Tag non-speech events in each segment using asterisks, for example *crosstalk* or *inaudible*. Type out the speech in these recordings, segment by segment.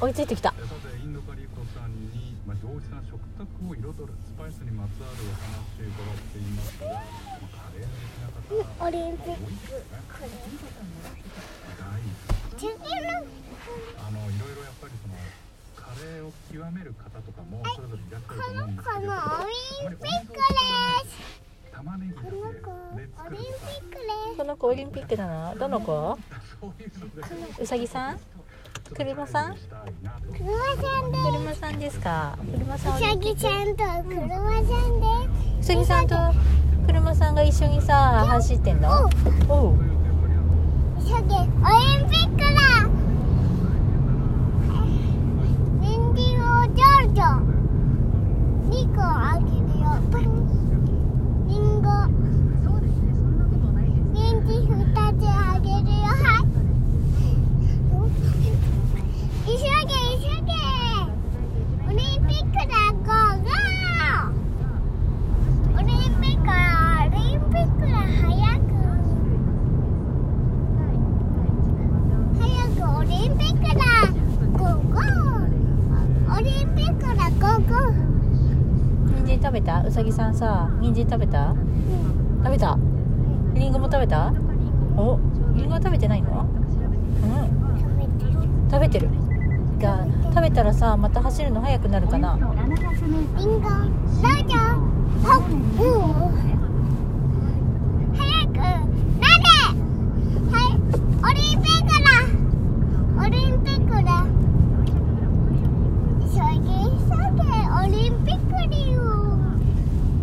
追いついてきた。あ、上質な食卓を彩るスパイスにまつわるお話伺っていますが、まあ、カレー好きな方オリンピックあのいろいろやっぱりそのカレーを極める方とかもそれぞれいらっしゃると思うんです。けどこのオリンピックです玉ねぎだこの子？けでこの子オリンピックなのどの子。うさぎさん？車さん？車さんで車さんですか？車さんうさぎちゃんと車さんで。うさぎさんと車さんが一緒にさ走ってんの？おう。うさぎオリンピックだ。ニンジンをジョジョ。2個あげるよ。リンゴ。ニンジン2つあげるよはい急げ急げ。オリンピックだゴーゴー。オリンピックだオリンピックだ早く。早くオリンピックだゴーゴー。オリンピックだゴーゴー人参食べた？うさぎさんさ人参食べた？食べた。リンゴも食べた？おリンゴは食べてないの？うん。食べてる。食べてるが食べたらさまた走るの速くなるかな？リンゴくなれはいオリンピックだオリンピックだオリンピックだよ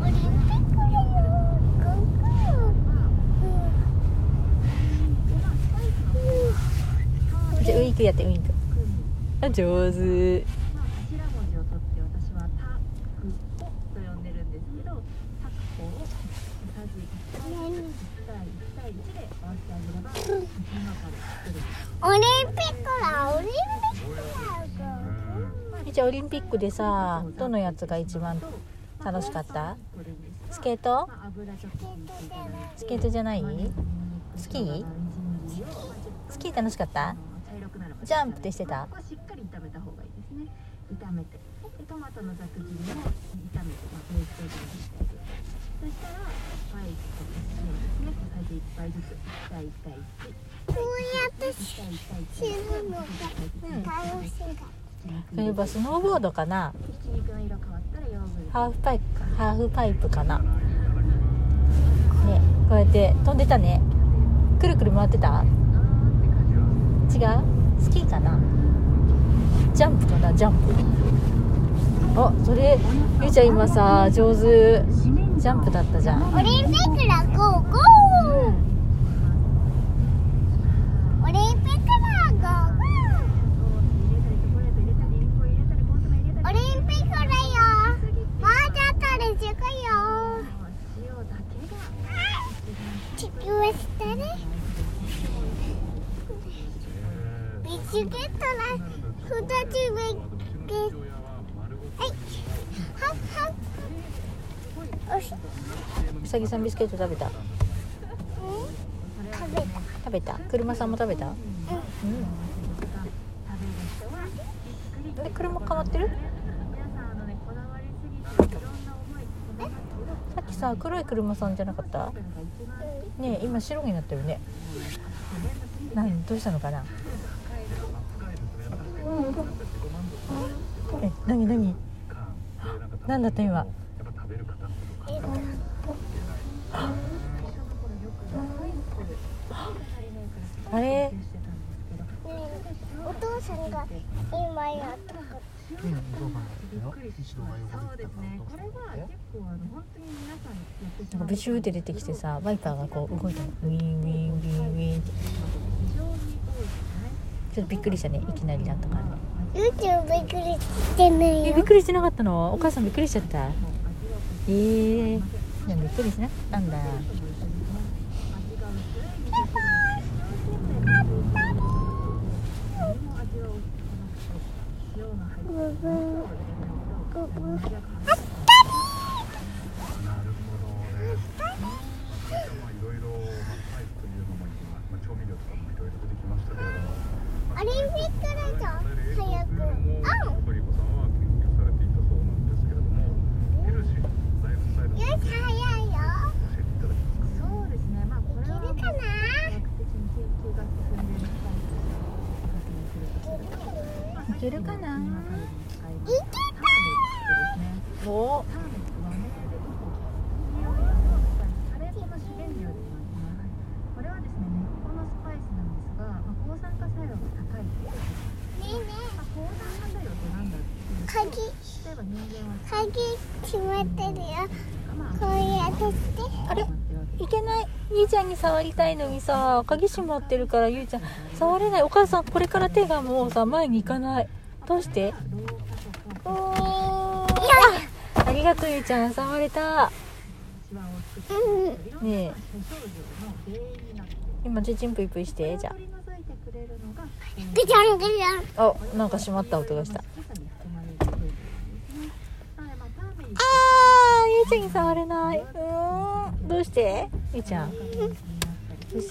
オリンピックだよ。じゃあウインクやってウインクあ上手。まあ頭文字を取って私はタクコと呼んでるんですけどタクコをさじ1対1対1で合わせてあげれば今から作るオリンピックだオリンピックだじゃあオリンピックでさどのやつが一番楽しかったスケートスケートじゃないスキースキー楽しかったジャンプってしてた炒めた方がいいですね。炒めて。でトマトのざく切りも炒めて、まあ、ペースト状にしてあげる。そしたらスパイスと塩ですね。小さじ1杯ずつ1対1対1こうやって1対1対1するのが楽しいかそういえばスノーボードかな？ひき肉の色変わったらヨーグルト。ハーフパイプハーフパイプかな？ねこうやって飛んでたね。くるくる回ってた？違う？スキーかな？ジャンプかなジャンプ。あそれゆうちゃん今さ上手。ジャンプだったじゃん。オリンピックだ。ゴーゴーオリンピックだゴーゴーオリンピックだよもうちょっとで着くよ地球は下ねビスケットだ二つ目ゲはいはっはっよしうさぎさんビスケット食べた？食べた？食べた車さんも食べた？うん。で車変わってる？さっきさ黒い車さんじゃなかった？ねえ今白になってるね。何？どうしたのかな？え何何？何だった今？えっとあれ？お父さんが今やったそうですねこれは結構あの本当に皆さんやってしまうなんかブシューって出てきてさワイパーがこう動いたの。ウィンウィンウィンウィンって。非常に多いっとびっくりしたねいきなりなんとかゆうちゃんびっくりしてないえびっくりしてなかったの？お母さんびっくりしちゃった？えー、じゃびっくりしなかったんだ？て何だっていうと鍵例えば人間は鍵閉まってるよまあこうやってしてあれいけないゆいちゃんに触りたいのにさ鍵閉まってるからゆいちゃん触れないお母さんこれから手がもうさ前に行かないどうして？ありがとうゆいちゃん触れた。ね今ちちんぷいぷいしてじゃあ。おなんか閉まった音がした。ちゃんに触れない。うどうして？ゆいちゃん。不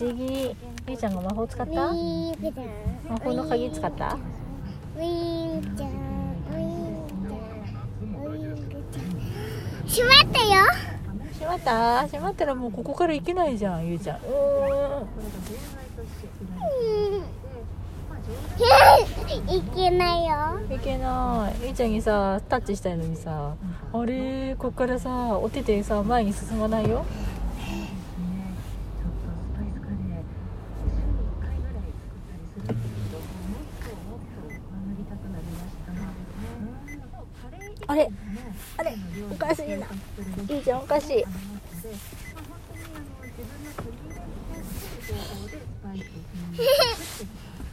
思議。ゆいちゃんが魔法使っウた魔法の鍵使った？ウィーンちゃんウィーンちゃんウィーンちゃん。閉まったよ。閉まった？閉まったらもうここから行けないじゃんゆいちゃん。うーん。いけないよ。いけない。ゆいちゃんにさタッチしたいのにさあれ？こっからさお手でさ前に進まないよね、ちょっとスパイスカレー、週に1回ぐらい作ったりするんですけど、もっともっと学びたくなりましたね。もうカレー以あれ？あれ？おかしいな。を作るレシピゆいちゃんおかしい。*laughs*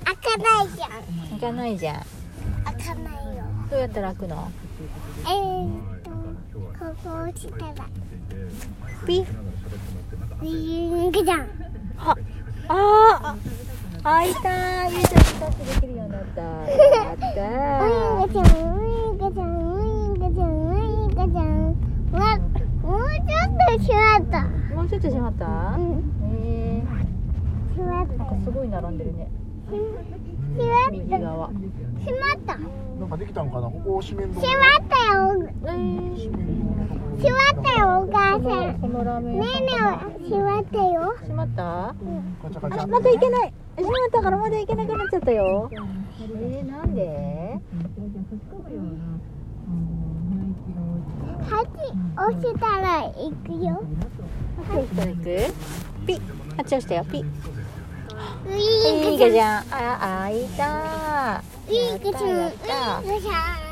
開かないじゃん。行かないじゃん。開かないよ。どうやったら開くの？えーはいっとここをしたら。ピッ。ウィーンぐちゃん。ああー開いたゆいちゃんにタッチできるようになった *laughs* やったーンぐちゃんウィーンぐちゃんウィーンぐちゃんウィーンぐちゃんわもうちょっと閉まったもうちょっと閉まった？うん。え閉まっー、なんかすごい並んでるね。閉ま右った。側。閉まったなんかできたんかな？ここ四面堂閉まったよ。えー、閉まったよお母さん。こねのラーメン屋さえねえ閉まったよ。閉まった？ガチャガチャ。あまた行けない。閉まったからまだ行けなくなっちゃったよ。えー、なんで？8押したら行くよあっち行ったら行くピッあっち押したよピッ。ウィーンいいぐちゃんかじゃんあ開いたウィンぐちゃんウィンぐちゃん